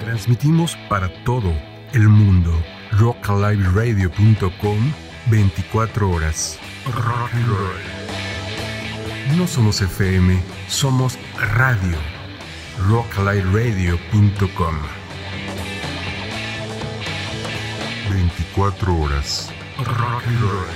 Transmitimos para todo el mundo. rockaliveradio.com 24 horas. Rock and roll. No somos FM, somos radio. rockaliveradio.com 24 horas. Rock and roll.